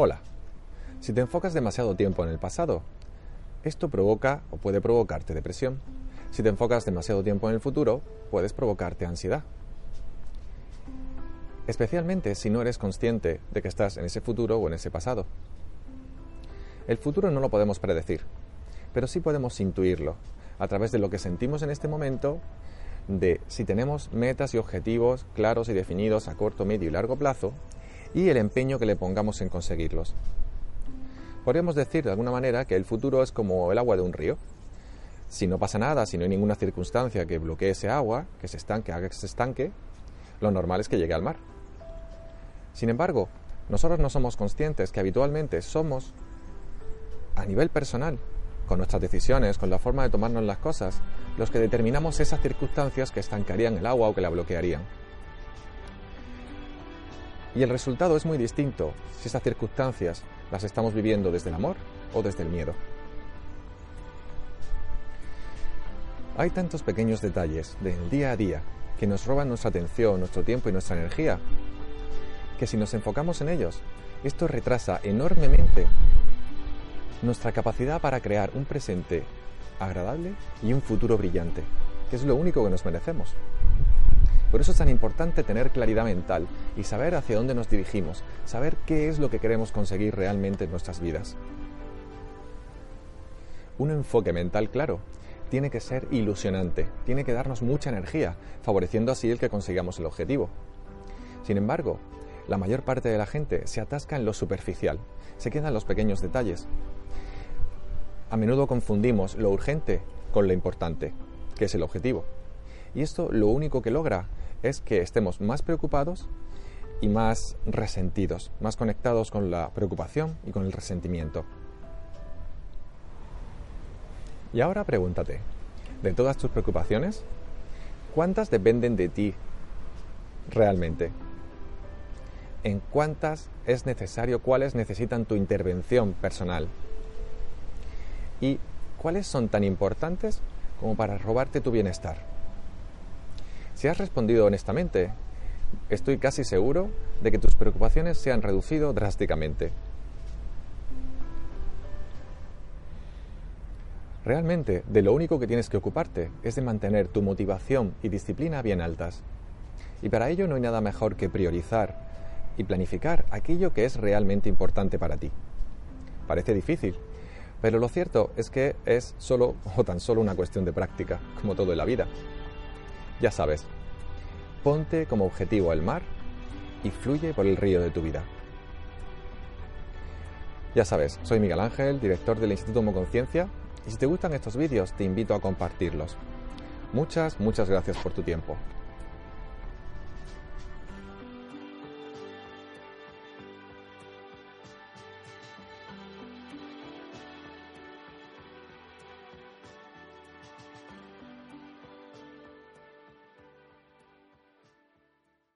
Hola. Si te enfocas demasiado tiempo en el pasado, esto provoca o puede provocarte depresión. Si te enfocas demasiado tiempo en el futuro, puedes provocarte ansiedad. Especialmente si no eres consciente de que estás en ese futuro o en ese pasado. El futuro no lo podemos predecir, pero sí podemos intuirlo a través de lo que sentimos en este momento, de si tenemos metas y objetivos claros y definidos a corto, medio y largo plazo y el empeño que le pongamos en conseguirlos. Podríamos decir de alguna manera que el futuro es como el agua de un río. Si no pasa nada, si no hay ninguna circunstancia que bloquee ese agua, que se estanque, haga que se estanque, lo normal es que llegue al mar. Sin embargo, nosotros no somos conscientes que habitualmente somos, a nivel personal, con nuestras decisiones, con la forma de tomarnos las cosas, los que determinamos esas circunstancias que estancarían el agua o que la bloquearían. Y el resultado es muy distinto si esas circunstancias las estamos viviendo desde el amor o desde el miedo. Hay tantos pequeños detalles del día a día que nos roban nuestra atención, nuestro tiempo y nuestra energía, que si nos enfocamos en ellos, esto retrasa enormemente nuestra capacidad para crear un presente agradable y un futuro brillante, que es lo único que nos merecemos. Por eso es tan importante tener claridad mental y saber hacia dónde nos dirigimos, saber qué es lo que queremos conseguir realmente en nuestras vidas. Un enfoque mental claro tiene que ser ilusionante, tiene que darnos mucha energía, favoreciendo así el que consigamos el objetivo. Sin embargo, la mayor parte de la gente se atasca en lo superficial, se quedan los pequeños detalles. A menudo confundimos lo urgente con lo importante, que es el objetivo. Y esto lo único que logra es que estemos más preocupados y más resentidos, más conectados con la preocupación y con el resentimiento. Y ahora pregúntate, de todas tus preocupaciones, ¿cuántas dependen de ti realmente? ¿En cuántas es necesario, cuáles necesitan tu intervención personal? ¿Y cuáles son tan importantes como para robarte tu bienestar? Si has respondido honestamente, estoy casi seguro de que tus preocupaciones se han reducido drásticamente. Realmente, de lo único que tienes que ocuparte es de mantener tu motivación y disciplina bien altas. Y para ello no hay nada mejor que priorizar y planificar aquello que es realmente importante para ti. Parece difícil, pero lo cierto es que es solo o tan solo una cuestión de práctica, como todo en la vida. Ya sabes, ponte como objetivo el mar y fluye por el río de tu vida. Ya sabes, soy Miguel Ángel, director del Instituto Homoconciencia, y si te gustan estos vídeos te invito a compartirlos. Muchas, muchas gracias por tu tiempo.